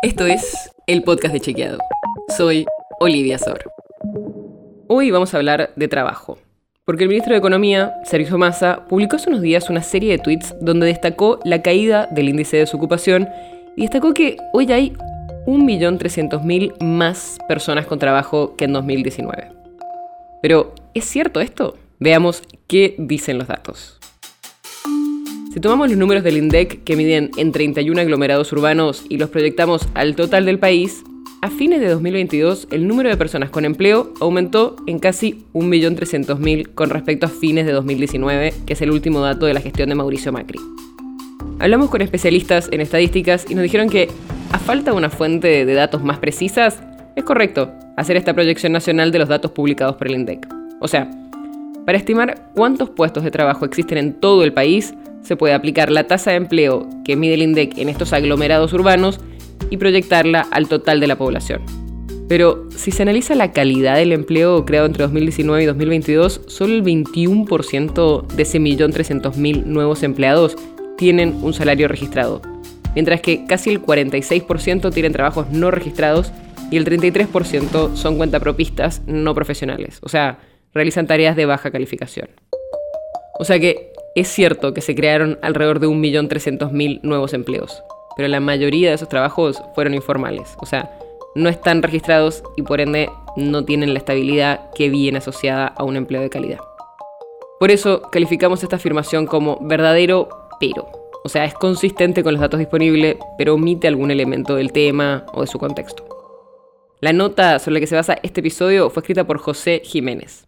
Esto es el podcast de Chequeado. Soy Olivia Sor. Hoy vamos a hablar de trabajo. Porque el ministro de Economía, Sergio Massa, publicó hace unos días una serie de tweets donde destacó la caída del índice de desocupación y destacó que hoy hay 1.300.000 más personas con trabajo que en 2019. Pero, ¿es cierto esto? Veamos qué dicen los datos. Si tomamos los números del INDEC que miden en 31 aglomerados urbanos y los proyectamos al total del país, a fines de 2022 el número de personas con empleo aumentó en casi 1.300.000 con respecto a fines de 2019, que es el último dato de la gestión de Mauricio Macri. Hablamos con especialistas en estadísticas y nos dijeron que, a falta de una fuente de datos más precisas, es correcto hacer esta proyección nacional de los datos publicados por el INDEC. O sea, para estimar cuántos puestos de trabajo existen en todo el país, se puede aplicar la tasa de empleo que mide el INDEC en estos aglomerados urbanos y proyectarla al total de la población. Pero si se analiza la calidad del empleo creado entre 2019 y 2022, solo el 21% de ese millón mil nuevos empleados tienen un salario registrado, mientras que casi el 46% tienen trabajos no registrados y el 33% son cuentapropistas no profesionales, o sea, realizan tareas de baja calificación. O sea que es cierto que se crearon alrededor de 1.300.000 nuevos empleos, pero la mayoría de esos trabajos fueron informales, o sea, no están registrados y por ende no tienen la estabilidad que viene asociada a un empleo de calidad. Por eso calificamos esta afirmación como verdadero pero. O sea, es consistente con los datos disponibles, pero omite algún elemento del tema o de su contexto. La nota sobre la que se basa este episodio fue escrita por José Jiménez.